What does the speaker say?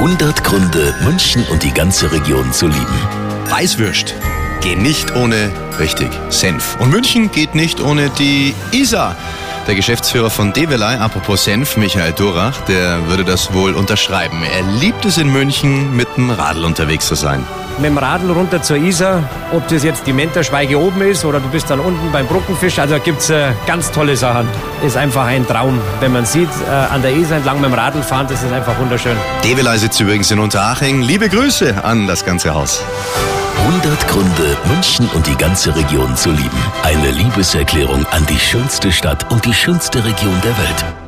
100 Gründe, München und die ganze Region zu lieben. Weißwürst gehen nicht ohne, richtig, Senf. Und München geht nicht ohne die Isar. Der Geschäftsführer von Develei, apropos Senf, Michael Durach, der würde das wohl unterschreiben. Er liebt es in München, mit dem Radl unterwegs zu sein. Mit dem Radl runter zur Isar, ob das jetzt die Menterschweige oben ist oder du bist dann unten beim Bruckenfisch, also da gibt's äh, ganz tolle Sachen. Ist einfach ein Traum. Wenn man sieht, äh, an der Isar entlang mit dem Radl fahren, das ist einfach wunderschön. Develei sitzt übrigens in Unterhaching. Liebe Grüße an das ganze Haus. 100 Gründe, München und die ganze Region zu lieben. Eine Liebeserklärung an die schönste Stadt und die schönste Region der Welt.